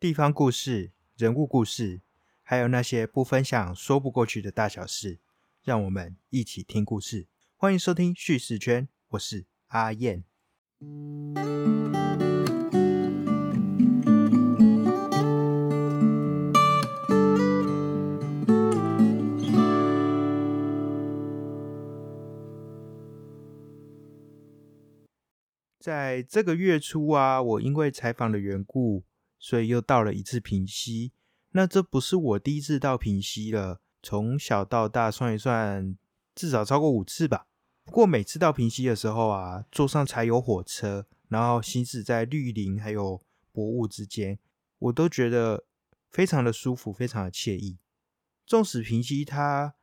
地方故事、人物故事，还有那些不分享说不过去的大小事，让我们一起听故事。欢迎收听叙事圈，我是阿燕。在这个月初啊，我因为采访的缘故，所以又到了一次平息。那这不是我第一次到平溪了，从小到大算一算，至少超过五次吧。不过每次到平溪的时候啊，坐上柴油火车，然后行驶在绿林还有薄雾之间，我都觉得非常的舒服，非常的惬意。纵使平溪它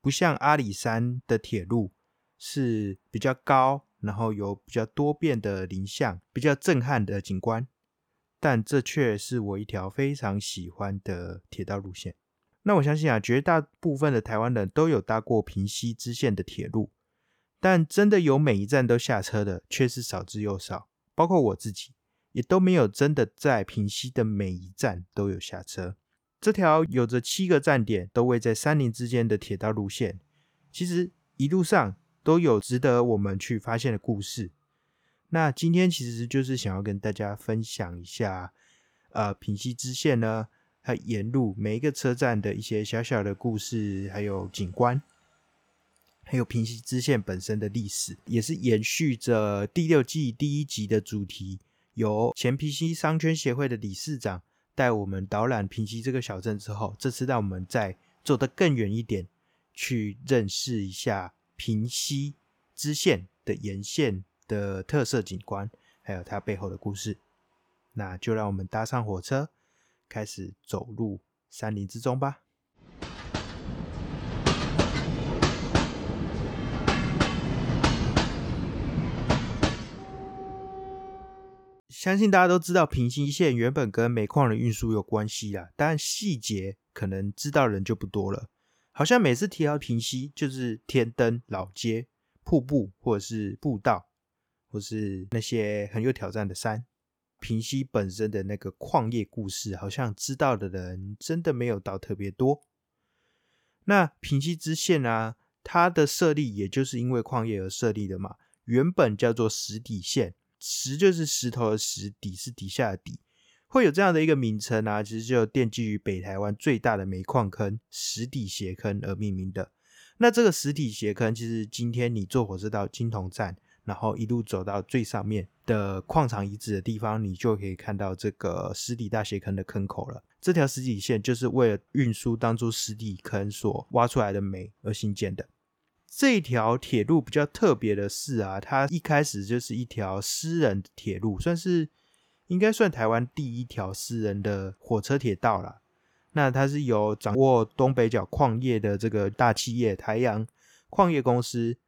不像阿里山的铁路是比较高。然后有比较多变的林相，比较震撼的景观，但这却是我一条非常喜欢的铁道路线。那我相信啊，绝大部分的台湾人都有搭过平溪支线的铁路，但真的有每一站都下车的却是少之又少。包括我自己，也都没有真的在平溪的每一站都有下车。这条有着七个站点都位在山林之间的铁道路线，其实一路上。都有值得我们去发现的故事。那今天其实就是想要跟大家分享一下，呃，平溪支线呢，它沿路每一个车站的一些小小的故事，还有景观，还有平溪支线本身的历史，也是延续着第六季第一集的主题，由前平溪商圈协会的理事长带我们导览平溪这个小镇之后，这次让我们再走得更远一点，去认识一下。平溪支线的沿线的特色景观，还有它背后的故事，那就让我们搭上火车，开始走入山林之中吧。相信大家都知道，平溪线原本跟煤矿的运输有关系啦，但细节可能知道人就不多了。好像每次提到平溪，就是天灯、老街、瀑布，或者是步道，或是那些很有挑战的山。平溪本身的那个矿业故事，好像知道的人真的没有到特别多。那平溪支线啊，它的设立也就是因为矿业而设立的嘛。原本叫做石底线，石就是石头的石，底是底下的底。会有这样的一个名称啊，其实就奠基于北台湾最大的煤矿坑石底斜坑而命名的。那这个石底斜坑，其实今天你坐火车到金铜站，然后一路走到最上面的矿场遗址的地方，你就可以看到这个石底大斜坑的坑口了。这条石底线就是为了运输当初石底坑所挖出来的煤而兴建的。这条铁路比较特别的是啊，它一开始就是一条私人铁路，算是。应该算台湾第一条私人的火车铁道了。那它是由掌握东北角矿业的这个大企业台阳矿业公司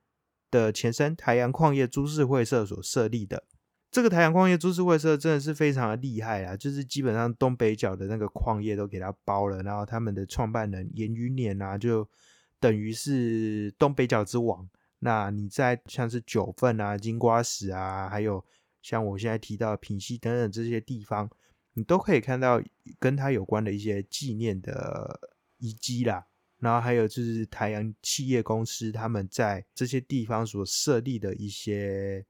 的前身台阳矿业株式会社所设立的。这个台阳矿业株式会社真的是非常的厉害啊，就是基本上东北角的那个矿业都给它包了。然后他们的创办人严余年啊，就等于是东北角之王。那你在像是九份啊、金瓜石啊，还有。像我现在提到品溪等等这些地方，你都可以看到跟它有关的一些纪念的遗迹啦。然后还有就是台阳企业公司他们在这些地方所设立的一些，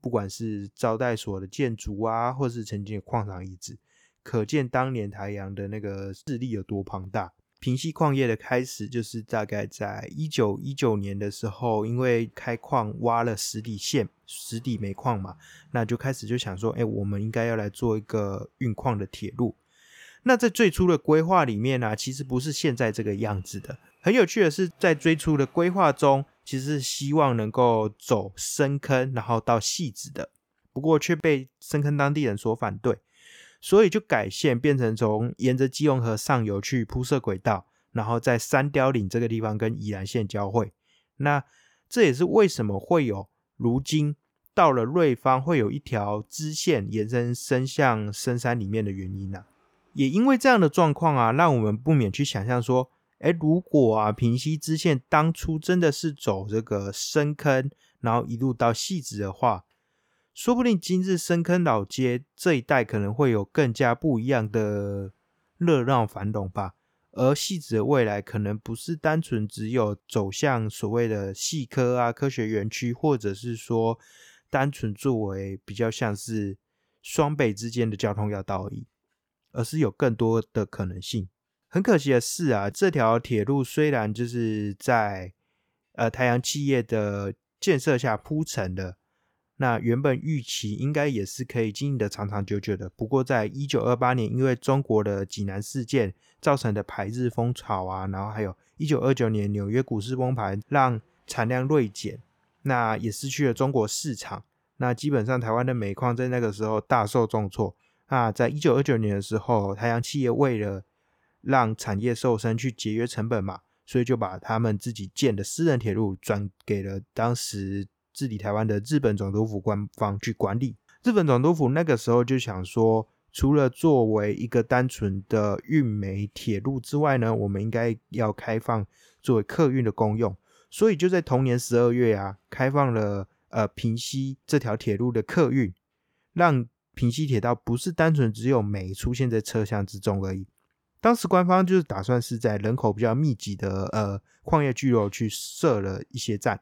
不管是招待所的建筑啊，或是曾经的矿场遗址，可见当年台阳的那个势力有多庞大。平溪矿业的开始就是大概在一九一九年的时候，因为开矿挖了石底线、石底煤矿嘛，那就开始就想说，哎，我们应该要来做一个运矿的铁路。那在最初的规划里面呢，其实不是现在这个样子的。很有趣的是，在最初的规划中，其实是希望能够走深坑，然后到戏子的，不过却被深坑当地人所反对。所以就改线，变成从沿着基隆河上游去铺设轨道，然后在三雕岭这个地方跟宜兰县交汇。那这也是为什么会有如今到了瑞芳会有一条支线延伸伸向深山里面的原因呢？也因为这样的状况啊，让我们不免去想象说，哎，如果啊平溪支线当初真的是走这个深坑，然后一路到细子的话。说不定今日深坑老街这一带可能会有更加不一样的热闹繁荣吧。而戏子的未来可能不是单纯只有走向所谓的戏科啊、科学园区，或者是说单纯作为比较像是双北之间的交通要道而已，而是有更多的可能性。很可惜的是啊，这条铁路虽然就是在呃太阳企业的建设下铺成的。那原本预期应该也是可以经营的长长久久的，不过在一九二八年，因为中国的济南事件造成的排日风潮啊，然后还有一九二九年纽约股市崩盘，让产量锐减，那也失去了中国市场。那基本上台湾的煤矿在那个时候大受重挫。那在一九二九年的时候，台阳企业为了让产业瘦身去节约成本嘛，所以就把他们自己建的私人铁路转给了当时。治理台湾的日本总督府官方去管理。日本总督府那个时候就想说，除了作为一个单纯的运煤铁路之外呢，我们应该要开放作为客运的公用。所以就在同年十二月啊，开放了呃平西这条铁路的客运，让平西铁道不是单纯只有煤出现在车厢之中而已。当时官方就是打算是在人口比较密集的呃矿业聚落去设了一些站。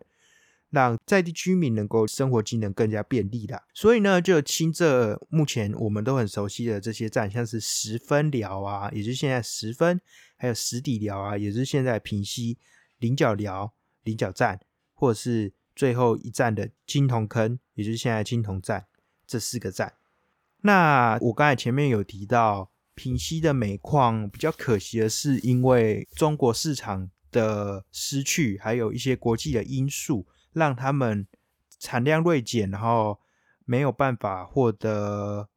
让在地居民能够生活机能更加便利啦。所以呢，就清这目前我们都很熟悉的这些站，像是十分寮啊，也就是现在十分，还有十底寮啊，也就是现在平西菱角寮、菱角站，或者是最后一站的青铜坑，也就是现在青铜站这四个站。那我刚才前面有提到，平息的煤矿比较可惜的是，因为中国市场的失去，还有一些国际的因素。让他们产量锐减，然后没有办法获得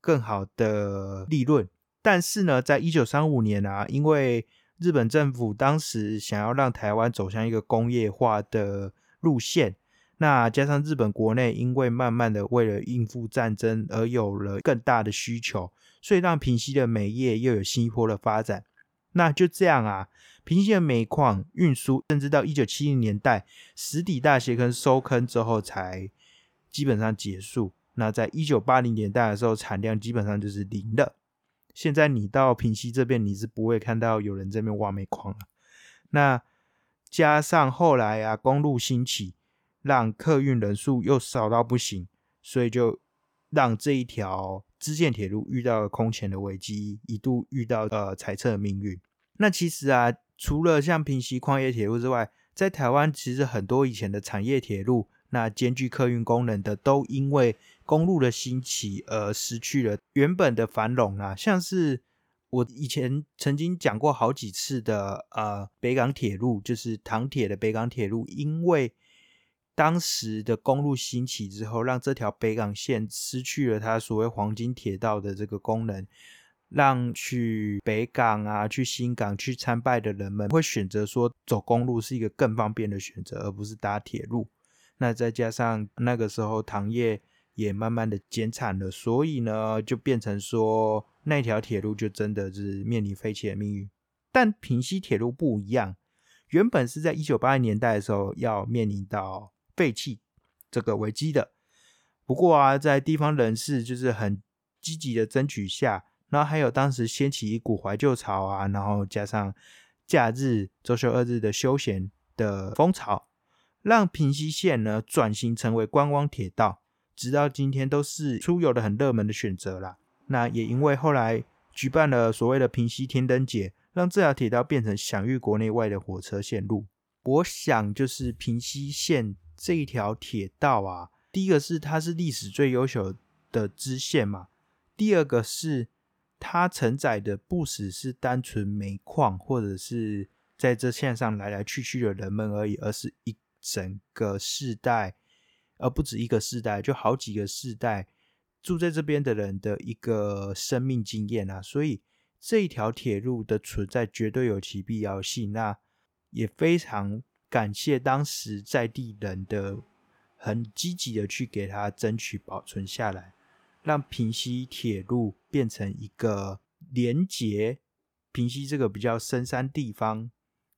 更好的利润。但是呢，在一九三五年啊，因为日本政府当时想要让台湾走向一个工业化的路线，那加上日本国内因为慢慢的为了应付战争而有了更大的需求，所以让平息的煤业又有新一波的发展。那就这样啊。平息的煤矿运输，甚至到一九七零年代，实底大斜坑收坑之后，才基本上结束。那在一九八零年代的时候，产量基本上就是零了。现在你到平西这边，你是不会看到有人这边挖煤矿了。那加上后来啊，公路兴起，让客运人数又少到不行，所以就让这一条支线铁路遇到了空前的危机，一度遇到呃裁撤的命运。那其实啊。除了像平西矿业铁路之外，在台湾其实很多以前的产业铁路，那兼具客运功能的，都因为公路的兴起而失去了原本的繁荣啊。像是我以前曾经讲过好几次的，呃，北港铁路，就是唐铁的北港铁路，因为当时的公路兴起之后，让这条北港线失去了它所谓黄金铁道的这个功能。让去北港啊、去新港去参拜的人们会选择说走公路是一个更方便的选择，而不是搭铁路。那再加上那个时候糖业也慢慢的减产了，所以呢就变成说那条铁路就真的是面临废弃的命运。但平西铁路不一样，原本是在一九八零年代的时候要面临到废弃这个危机的。不过啊，在地方人士就是很积极的争取下。然后还有当时掀起一股怀旧潮啊，然后加上假日周休二日的休闲的风潮，让平西线呢转型成为观光铁道，直到今天都是出游的很热门的选择啦。那也因为后来举办了所谓的平西天灯节，让这条铁道变成享誉国内外的火车线路。我想就是平西线这一条铁道啊，第一个是它是历史最悠久的支线嘛，第二个是。它承载的不只是单纯煤矿，或者是在这线上来来去去的人们而已，而是一整个世代，而不止一个世代，就好几个世代住在这边的人的一个生命经验啊。所以这一条铁路的存在绝对有其必要性。那也非常感谢当时在地人的很积极的去给他争取保存下来。让平西铁路变成一个连接平西这个比较深山地方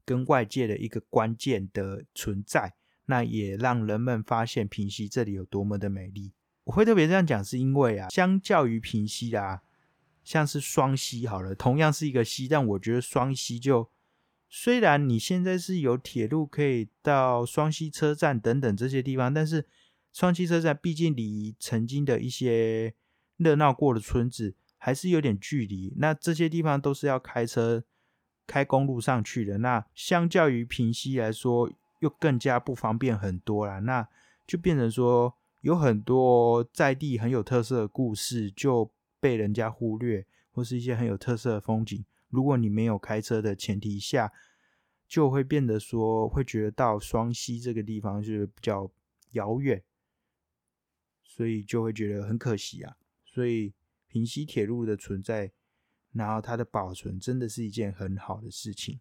跟外界的一个关键的存在，那也让人们发现平西这里有多么的美丽。我会特别这样讲，是因为啊，相较于平溪啊，像是双溪好了，同样是一个溪，但我觉得双溪就虽然你现在是有铁路可以到双溪车站等等这些地方，但是双溪车站毕竟离曾经的一些热闹过的村子还是有点距离，那这些地方都是要开车开公路上去的，那相较于平溪来说，又更加不方便很多啦，那就变成说。有很多在地很有特色的故事就被人家忽略，或是一些很有特色的风景。如果你没有开车的前提下，就会变得说会觉得到双溪这个地方是比较遥远，所以就会觉得很可惜啊。所以平溪铁路的存在，然后它的保存，真的是一件很好的事情。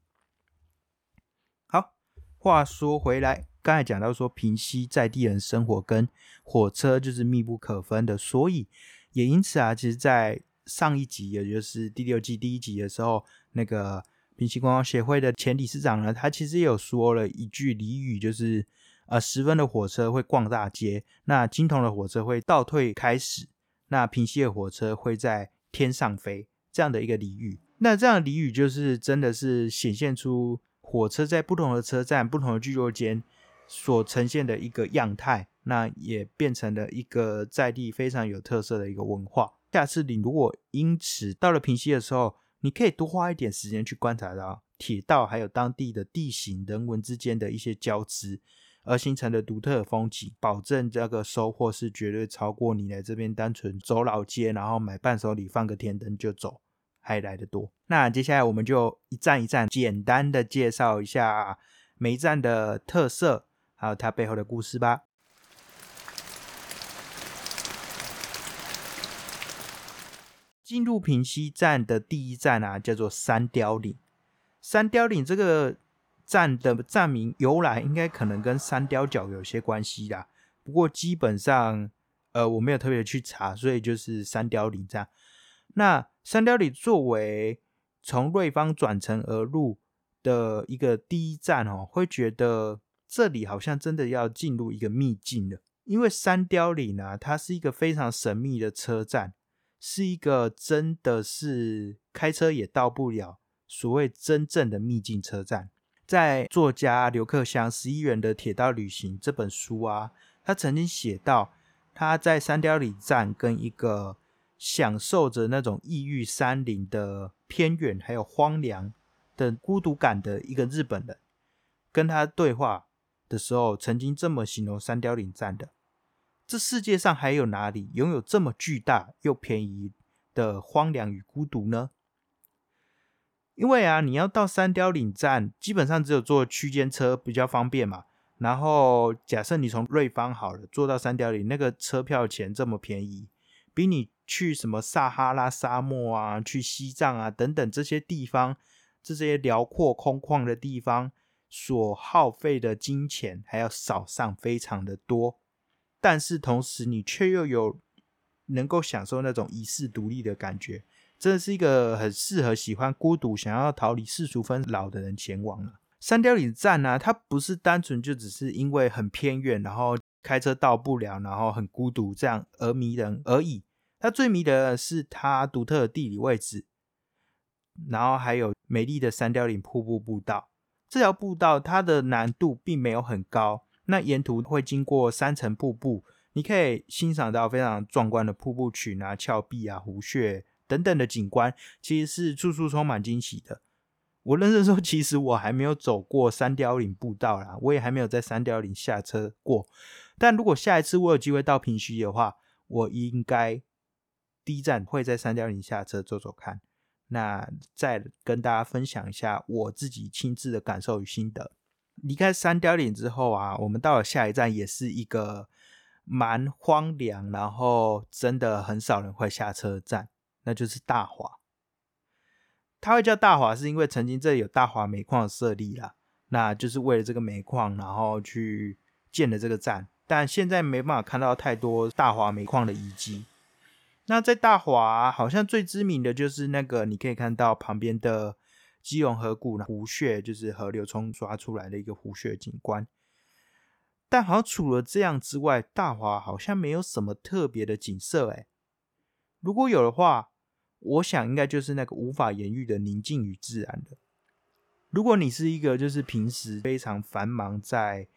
好，话说回来。刚才讲到说，平溪在地人生活跟火车就是密不可分的，所以也因此啊，其实，在上一集，也就是第六季第一集的时候，那个平溪观光协会的前理事长呢，他其实有说了一句俚语，就是呃，十分的火车会逛大街，那金童的火车会倒退开始，那平溪的火车会在天上飞，这样的一个俚语。那这样的俚语就是真的是显现出火车在不同的车站、不同的聚落间。所呈现的一个样态，那也变成了一个在地非常有特色的一个文化。下次你如果因此到了平溪的时候，你可以多花一点时间去观察到铁道还有当地的地形、人文之间的一些交织而形成的独特风景，保证这个收获是绝对超过你来这边单纯走老街，然后买伴手礼、放个天灯就走还来得多。那接下来我们就一站一站简单的介绍一下每一站的特色。还有它背后的故事吧。进入平西站的第一站啊，叫做三雕岭。三雕岭这个站的站名由来，应该可能跟三雕角有些关系啦。不过基本上，呃，我没有特别去查，所以就是三雕岭站。那三雕岭作为从瑞芳转乘而入的一个第一站哦，会觉得。这里好像真的要进入一个秘境了，因为三雕岭呢，它是一个非常神秘的车站，是一个真的是开车也到不了所谓真正的秘境车站。在作家刘克襄《十一元的铁道旅行》这本书啊，他曾经写到，他在三雕岭站跟一个享受着那种异域山林的偏远还有荒凉的孤独感的一个日本人，跟他对话。的时候，曾经这么形容三雕岭站的：这世界上还有哪里拥有这么巨大又便宜的荒凉与孤独呢？因为啊，你要到三雕岭站，基本上只有坐区间车比较方便嘛。然后，假设你从瑞芳好了，坐到三雕岭，那个车票钱这么便宜，比你去什么撒哈拉沙漠啊、去西藏啊等等这些地方，这些辽阔空旷的地方。所耗费的金钱还要少上非常的多，但是同时你却又有能够享受那种遗世独立的感觉，真的是一个很适合喜欢孤独、想要逃离世俗纷扰的人前往了。三雕岭站呢，它不是单纯就只是因为很偏远，然后开车到不了，然后很孤独这样而迷人而已。它最迷人的是它独特的地理位置，然后还有美丽的三雕岭瀑布步道。这条步道它的难度并没有很高，那沿途会经过三层瀑布，你可以欣赏到非常壮观的瀑布群啊、峭壁啊、湖穴等等的景观，其实是处处充满惊喜的。我认真说，其实我还没有走过三雕岭步道啦，我也还没有在三雕岭下车过。但如果下一次我有机会到平溪的话，我应该第一站会在三雕岭下车走走看。那再跟大家分享一下我自己亲自的感受与心得。离开三雕岭之后啊，我们到了下一站，也是一个蛮荒凉，然后真的很少人会下车站，那就是大华。它会叫大华，是因为曾经这里有大华煤矿设立啦，那就是为了这个煤矿，然后去建的这个站。但现在没办法看到太多大华煤矿的遗迹。那在大华，好像最知名的就是那个，你可以看到旁边的基隆河谷湖穴，就是河流冲刷出来的一个湖穴景观。但好像除了这样之外，大华好像没有什么特别的景色哎。如果有的话，我想应该就是那个无法言喻的宁静与自然的。如果你是一个就是平时非常繁忙在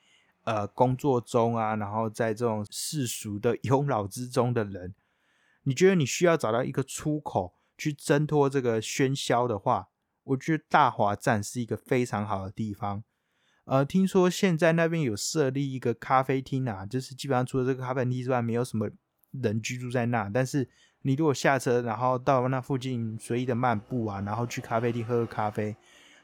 呃工作中啊，然后在这种世俗的 庸扰之中的人，你觉得你需要找到一个出口去挣脱这个喧嚣的话，我觉得大华站是一个非常好的地方。呃，听说现在那边有设立一个咖啡厅啊，就是基本上除了这个咖啡厅之外，没有什么人居住在那。但是你如果下车，然后到那附近随意的漫步啊，然后去咖啡厅喝个咖啡，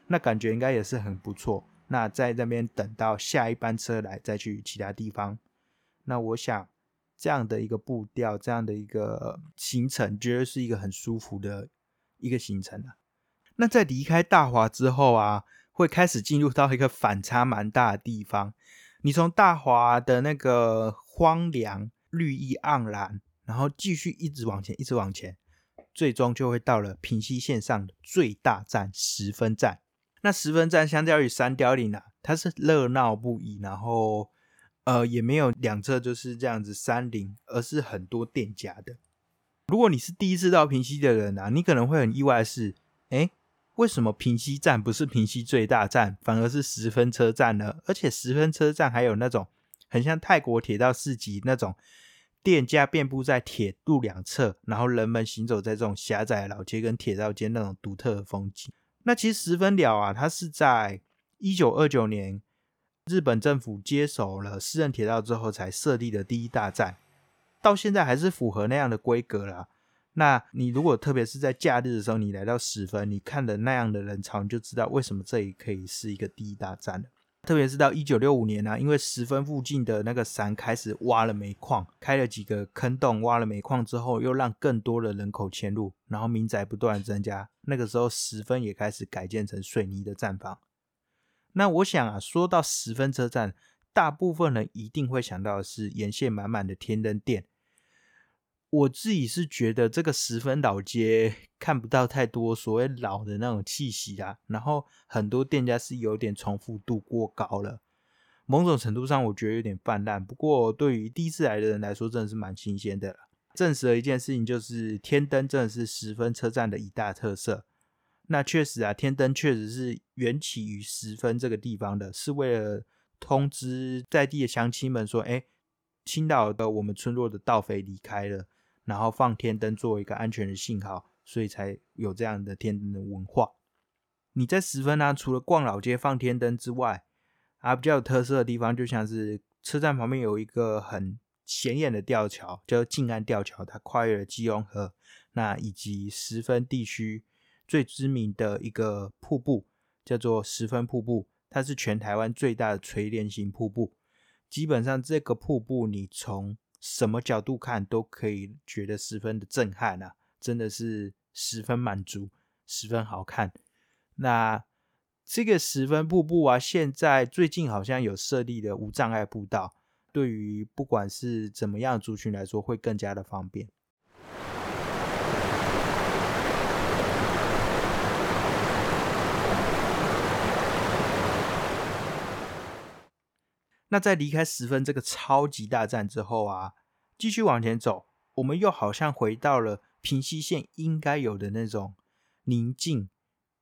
那感觉应该也是很不错。那在那边等到下一班车来，再去其他地方。那我想这样的一个步调，这样的一个行程，绝对是一个很舒服的一个行程啊。那在离开大华之后啊。会开始进入到一个反差蛮大的地方。你从大华的那个荒凉、绿意盎然，然后继续一直往前，一直往前，最终就会到了平西线上的最大站十分站。那十分站相较于三貂岭啊，它是热闹不已，然后呃也没有两侧就是这样子山林，而是很多店家的。如果你是第一次到平西的人啊，你可能会很意外的是，哎。为什么平西站不是平西最大站，反而是十分车站呢？而且十分车站还有那种很像泰国铁道市集那种店家遍布在铁路两侧，然后人们行走在这种狭窄老街跟铁道间那种独特的风景。那其实十分了啊，它是在一九二九年日本政府接手了私人铁道之后才设立的第一大站，到现在还是符合那样的规格啦。那你如果特别是在假日的时候，你来到十分，你看的那样的人潮，你就知道为什么这里可以是一个第一大站。特别是到一九六五年呢，因为十分附近的那个山开始挖了煤矿，开了几个坑洞，挖了煤矿之后，又让更多的人口迁入，然后民宅不断增加。那个时候十分也开始改建成水泥的站房。那我想啊，说到十分车站，大部分人一定会想到的是沿线满满的天灯店。我自己是觉得这个十分老街看不到太多所谓老的那种气息啊，然后很多店家是有点重复度过高了，某种程度上我觉得有点泛滥。不过对于第一次来的人来说，真的是蛮新鲜的了。证实了一件事情，就是天灯真的是十分车站的一大特色。那确实啊，天灯确实是缘起于十分这个地方的，是为了通知在地的乡亲们说，哎，青岛的我们村落的盗匪离开了。然后放天灯作为一个安全的信号，所以才有这样的天灯的文化。你在十分呢，除了逛老街放天灯之外，啊，比较有特色的地方，就像是车站旁边有一个很显眼的吊桥，叫静安吊桥，它跨越了基隆河，那以及十分地区最知名的一个瀑布，叫做十分瀑布，它是全台湾最大的垂帘型瀑布。基本上这个瀑布，你从什么角度看都可以觉得十分的震撼啊！真的是十分满足，十分好看。那这个十分瀑布啊，现在最近好像有设立的无障碍步道，对于不管是怎么样族群来说，会更加的方便。那在离开十分这个超级大站之后啊，继续往前走，我们又好像回到了平西线应该有的那种宁静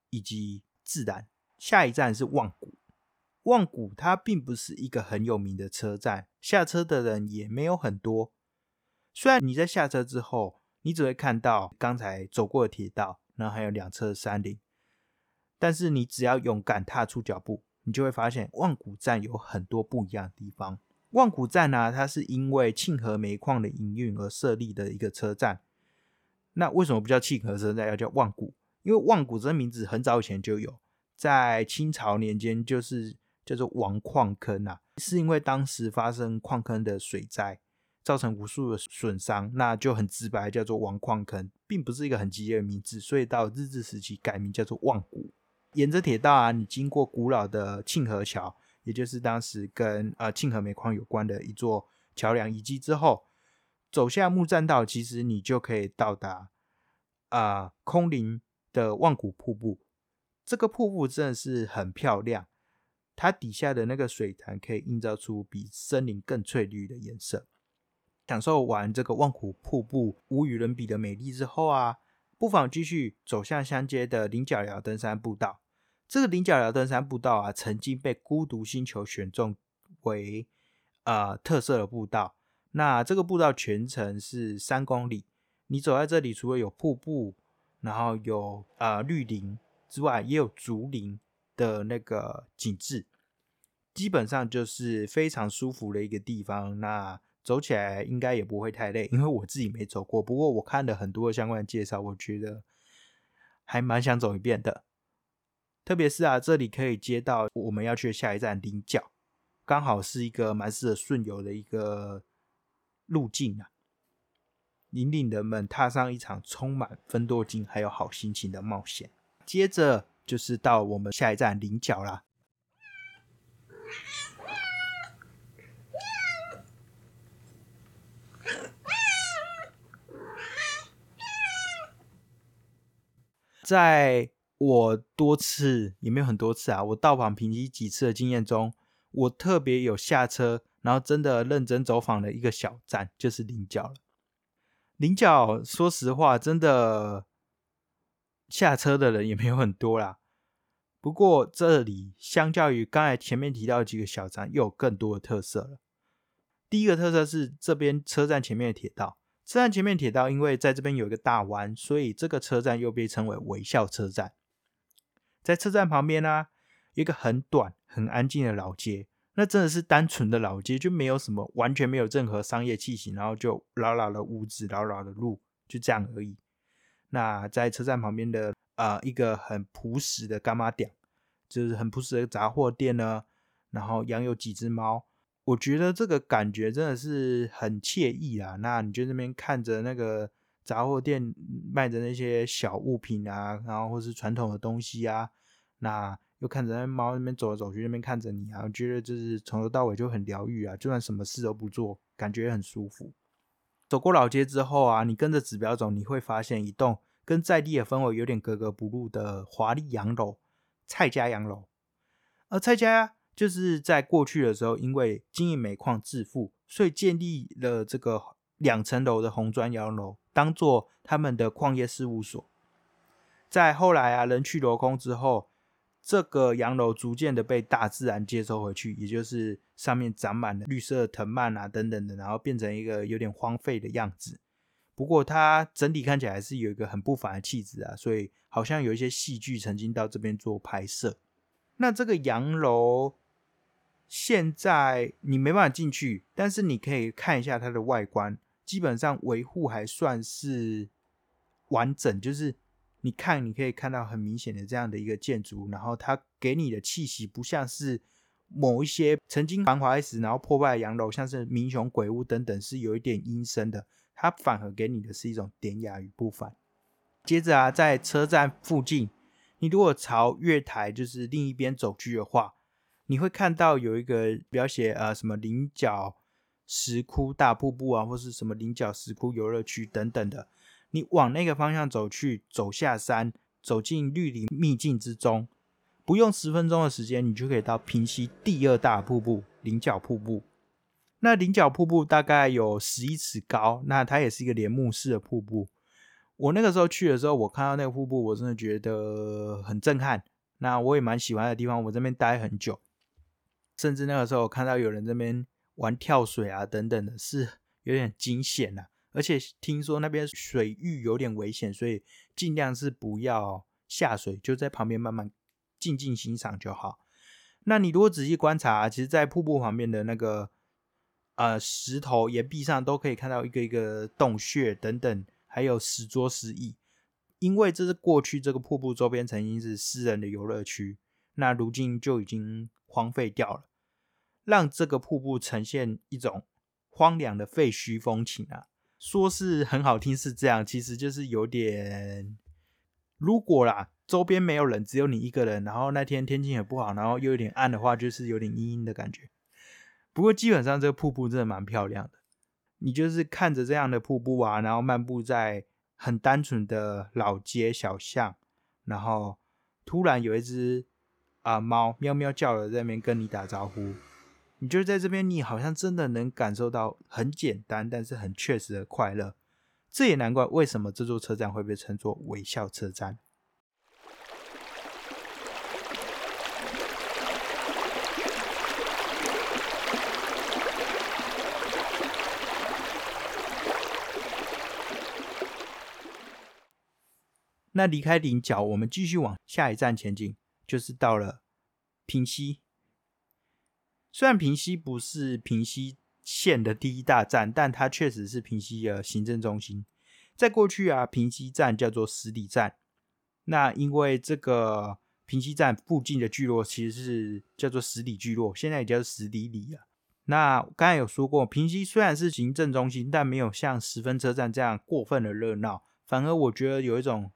以及自然。下一站是望谷，望谷它并不是一个很有名的车站，下车的人也没有很多。虽然你在下车之后，你只会看到刚才走过的铁道，然后还有两侧的山林，但是你只要勇敢踏出脚步。你就会发现，望古站有很多不一样的地方。望古站呢，它是因为庆和煤矿的营运而设立的一个车站。那为什么不叫庆和车站，要叫望古？因为望谷这个名字很早以前就有，在清朝年间就是叫做王矿坑啊，是因为当时发生矿坑的水灾，造成无数的损伤，那就很直白叫做王矿坑，并不是一个很激烈的名字，所以到日治时期改名叫做望谷。沿着铁道啊，你经过古老的庆河桥，也就是当时跟呃庆河煤矿有关的一座桥梁遗迹之后，走下木栈道，其实你就可以到达啊空灵的望古瀑布。这个瀑布真的是很漂亮。它底下的那个水潭可以映照出比森林更翠绿的颜色。享受完这个望湖瀑布无与伦比的美丽之后啊，不妨继续走向相接的菱角寮登山步道。这个菱角寮登山步道啊，曾经被孤独星球选中为呃特色的步道。那这个步道全程是三公里，你走在这里，除了有瀑布，然后有呃绿林之外，也有竹林的那个景致，基本上就是非常舒服的一个地方。那走起来应该也不会太累，因为我自己没走过。不过我看了很多相关的介绍，我觉得还蛮想走一遍的。特别是啊，这里可以接到我们要去的下一站菱角，刚好是一个蛮适合顺游的一个路径啊，引领人们踏上一场充满分多金还有好心情的冒险。接着就是到我们下一站菱角啦。在我多次也没有很多次啊，我到访平溪几次的经验中，我特别有下车，然后真的认真走访的一个小站，就是菱角了。菱角说实话，真的下车的人也没有很多啦。不过这里相较于刚才前面提到几个小站，又有更多的特色了。第一个特色是这边车站前面的铁道。车站前面铁道，因为在这边有一个大弯，所以这个车站又被称为微笑车站。在车站旁边呢，一个很短、很安静的老街，那真的是单纯的老街，就没有什么，完全没有任何商业气息，然后就老老的屋子、老老的路，就这样而已。那在车站旁边的呃一个很朴实的干妈店，就是很朴实的杂货店呢，然后养有几只猫。我觉得这个感觉真的是很惬意啊！那你就那边看着那个杂货店卖的那些小物品啊，然后或是传统的东西啊，那又看着那猫那边走来走去，那边看着你啊，我觉得就是从头到尾就很疗愈啊！就算什么事都不做，感觉很舒服。走过老街之后啊，你跟着指标走，你会发现一栋跟在地的氛围有点格格不入的华丽洋楼——蔡家洋楼。而蔡家。就是在过去的时候，因为经营煤矿致富，所以建立了这个两层楼的红砖洋楼，当做他们的矿业事务所。在后来啊，人去楼空之后，这个洋楼逐渐的被大自然接收回去，也就是上面长满了绿色藤蔓啊等等的，然后变成一个有点荒废的样子。不过它整体看起来还是有一个很不凡的气质啊，所以好像有一些戏剧曾经到这边做拍摄。那这个洋楼。现在你没办法进去，但是你可以看一下它的外观，基本上维护还算是完整。就是你看，你可以看到很明显的这样的一个建筑，然后它给你的气息不像是某一些曾经繁华一时然后破败的洋楼，像是民雄鬼屋等等，是有一点阴森的。它反而给你的是一种典雅与不凡。接着啊，在车站附近，你如果朝月台就是另一边走去的话。你会看到有一个描写，呃，什么菱角石窟大瀑布啊，或是什么菱角石窟游乐区等等的。你往那个方向走去，走下山，走进绿林秘境之中，不用十分钟的时间，你就可以到平溪第二大瀑布菱角瀑布。那菱角瀑布大概有十一尺高，那它也是一个帘幕式的瀑布。我那个时候去的时候，我看到那个瀑布，我真的觉得很震撼。那我也蛮喜欢的地方，我这边待很久。甚至那个时候，我看到有人这边玩跳水啊，等等的，是有点惊险呐。而且听说那边水域有点危险，所以尽量是不要下水，就在旁边慢慢静静欣赏就好。那你如果仔细观察，其实，在瀑布旁边的那个呃石头岩壁上，都可以看到一个一个洞穴等等，还有石桌石椅。因为这是过去这个瀑布周边曾经是私人的游乐区，那如今就已经。荒废掉了，让这个瀑布呈现一种荒凉的废墟风情啊！说是很好听是这样，其实就是有点……如果啦，周边没有人，只有你一个人，然后那天天气也不好，然后又有点暗的话，就是有点阴阴的感觉。不过基本上这个瀑布真的蛮漂亮的，你就是看着这样的瀑布啊，然后漫步在很单纯的老街小巷，然后突然有一只。啊猫喵喵叫的在那边跟你打招呼。你就在这边，你好像真的能感受到很简单，但是很确实的快乐。这也难怪为什么这座车站会被称作微笑车站。那离开菱角，我们继续往下一站前进，就是到了平西。虽然平溪不是平溪县的第一大站，但它确实是平溪的行政中心。在过去啊，平溪站叫做十里站。那因为这个平溪站附近的聚落其实是叫做十里聚落，现在也叫十里里啊。那刚才有说过，平溪虽然是行政中心，但没有像十分车站这样过分的热闹，反而我觉得有一种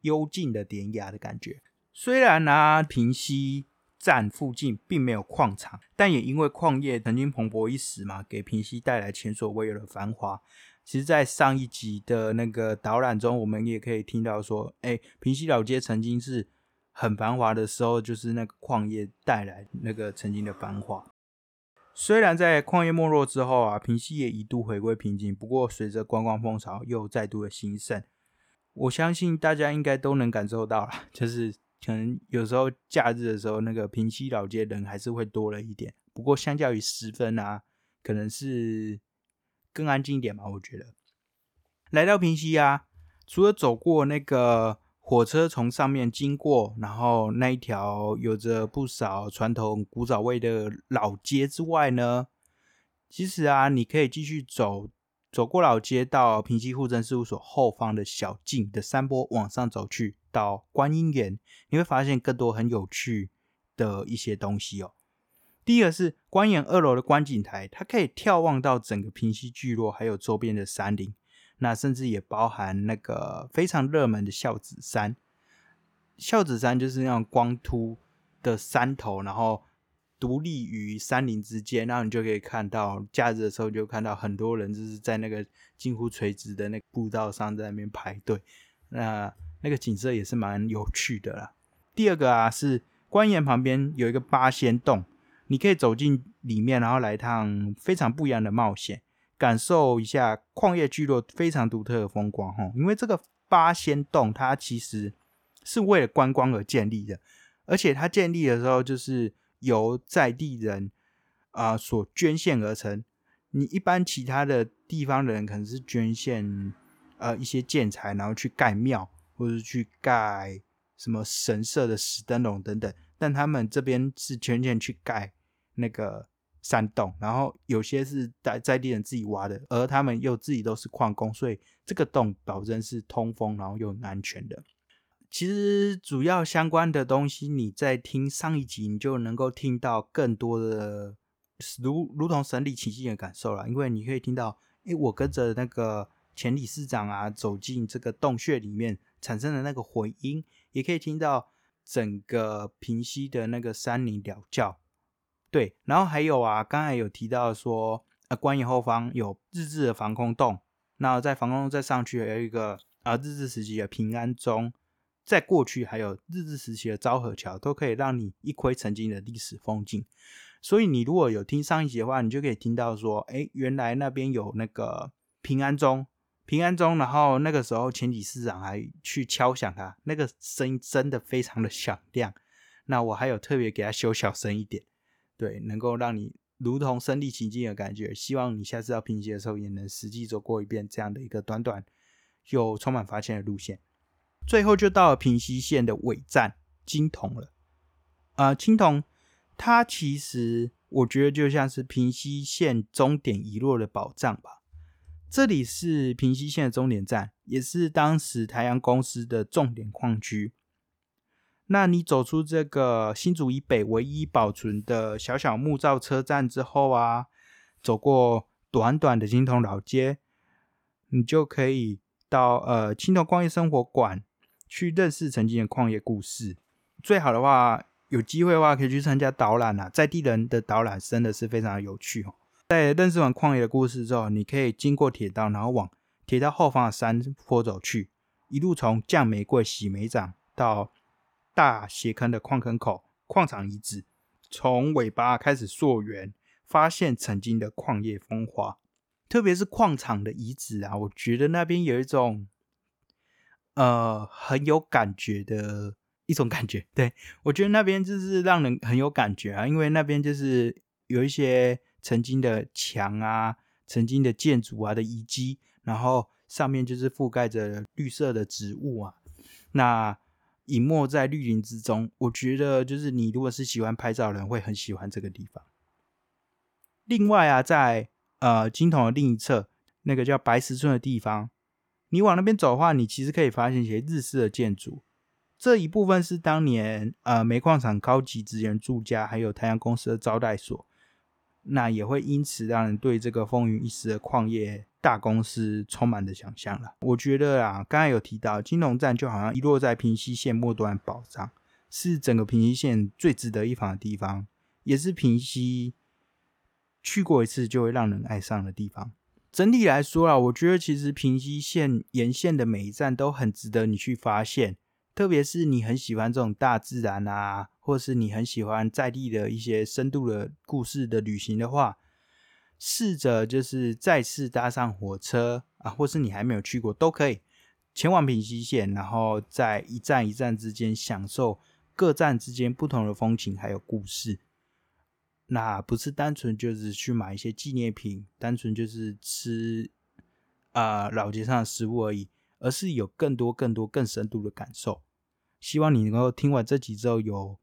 幽静的典雅的感觉。虽然呢，平溪。站附近并没有矿场，但也因为矿业曾经蓬勃一时嘛，给平溪带来前所未有的繁华。其实，在上一集的那个导览中，我们也可以听到说，哎，平溪老街曾经是很繁华的时候，就是那个矿业带来那个曾经的繁华。虽然在矿业没落之后啊，平溪也一度回归平静，不过随着观光风潮又再度的兴盛，我相信大家应该都能感受到了，就是。可能有时候假日的时候，那个平溪老街人还是会多了一点。不过相较于十分啊，可能是更安静一点吧。我觉得来到平溪啊，除了走过那个火车从上面经过，然后那一条有着不少传统古早味的老街之外呢，其实啊，你可以继续走。走过老街，到平溪户政事务所后方的小径的山坡往上走去，到观音园，你会发现更多很有趣的一些东西哦。第一个是观园二楼的观景台，它可以眺望到整个平溪聚落，还有周边的山林，那甚至也包含那个非常热门的孝子山。孝子山就是那种光秃的山头，然后。独立于山林之间，然后你就可以看到假日的时候，就看到很多人就是在那个近乎垂直的那个步道上在那边排队，那那个景色也是蛮有趣的啦。第二个啊，是观园旁边有一个八仙洞，你可以走进里面，然后来一趟非常不一样的冒险，感受一下矿业聚落非常独特的风光哈。因为这个八仙洞它其实是为了观光而建立的，而且它建立的时候就是。由在地人啊所捐献而成。你一般其他的地方的人可能是捐献呃一些建材，然后去盖庙或者去盖什么神社的石灯笼等等。但他们这边是捐献去盖那个山洞，然后有些是在在地人自己挖的，而他们又自己都是矿工，所以这个洞保证是通风，然后又很安全的。其实主要相关的东西，你在听上一集，你就能够听到更多的如如同神理奇迹的感受了。因为你可以听到，诶，我跟着那个前理事长啊走进这个洞穴里面产生的那个回音，也可以听到整个平息的那个山林鸟叫。对，然后还有啊，刚才有提到说，呃，关于后方有日治的防空洞，那在防空洞再上去有一个啊日治时期的平安钟。在过去，还有日治时期的昭和桥，都可以让你一窥曾经的历史风景。所以，你如果有听上一集的话，你就可以听到说，哎，原来那边有那个平安钟，平安钟，然后那个时候前几市长还去敲响它，那个声音真的非常的响亮。那我还有特别给它修小声一点，对，能够让你如同身临其境的感觉。希望你下次要拼接的时候，也能实际走过一遍这样的一个短短又充满发现的路线。最后就到了平溪县的尾站金铜了，啊，青铜它其实我觉得就像是平溪县终点遗落的宝藏吧。这里是平溪县的终点站，也是当时台阳公司的重点矿区。那你走出这个新竹以北唯一保存的小小木造车站之后啊，走过短短的金铜老街，你就可以到呃青铜工业生活馆。去认识曾经的矿业故事，最好的话，有机会的话可以去参加导览啊，在地人的导览真的是非常有趣哦。在认识完矿业的故事之后，你可以经过铁道，然后往铁道后方的山坡走去，一路从降玫瑰、洗煤掌到大斜坑的矿坑口，矿场遗址，从尾巴开始溯源，发现曾经的矿业风华。特别是矿场的遗址啊，我觉得那边有一种呃很有感觉的一种感觉。对我觉得那边就是让人很有感觉啊，因为那边就是有一些曾经的墙啊、曾经的建筑啊的遗迹，然后上面就是覆盖着绿色的植物啊，那隐没在绿林之中。我觉得就是你如果是喜欢拍照的人，会很喜欢这个地方。另外啊，在呃，金桶的另一侧，那个叫白石村的地方，你往那边走的话，你其实可以发现一些日式的建筑。这一部分是当年呃煤矿厂高级职员住家，还有太阳公司的招待所。那也会因此让人对这个风云一时的矿业大公司充满的想象了。我觉得啊，刚才有提到金龙站就好像遗落在平西线末端宝藏，是整个平西线最值得一访的地方，也是平西。去过一次就会让人爱上的地方。整体来说啊，我觉得其实平西线沿线的每一站都很值得你去发现。特别是你很喜欢这种大自然啊，或是你很喜欢在地的一些深度的故事的旅行的话，试着就是再次搭上火车啊，或是你还没有去过都可以前往平西线，然后在一站一站之间享受各站之间不同的风情还有故事。那不是单纯就是去买一些纪念品，单纯就是吃啊老街上的食物而已，而是有更多、更多、更深度的感受。希望你能够听完这集之后，有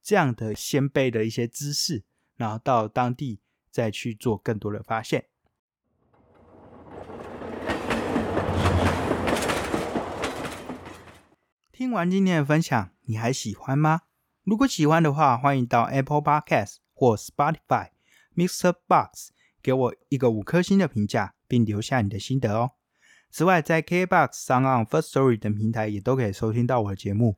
这样的先辈的一些知识，然后到当地再去做更多的发现。听完今天的分享，你还喜欢吗？如果喜欢的话，欢迎到 Apple Podcast。或 Spotify、Mixerbox 给我一个五颗星的评价，并留下你的心得哦。此外，在 KBox、上岸 First Story 等平台也都可以收听到我的节目。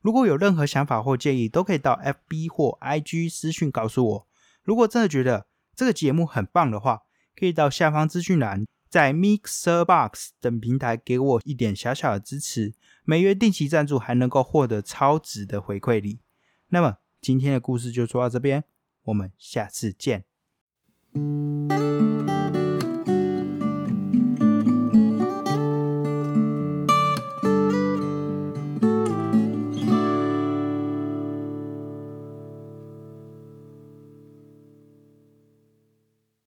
如果有任何想法或建议，都可以到 FB 或 IG 私讯告诉我。如果真的觉得这个节目很棒的话，可以到下方资讯栏，在 Mixer Box 等平台给我一点小小的支持。每月定期赞助还能够获得超值的回馈礼。那么今天的故事就说到这边。我们下次见。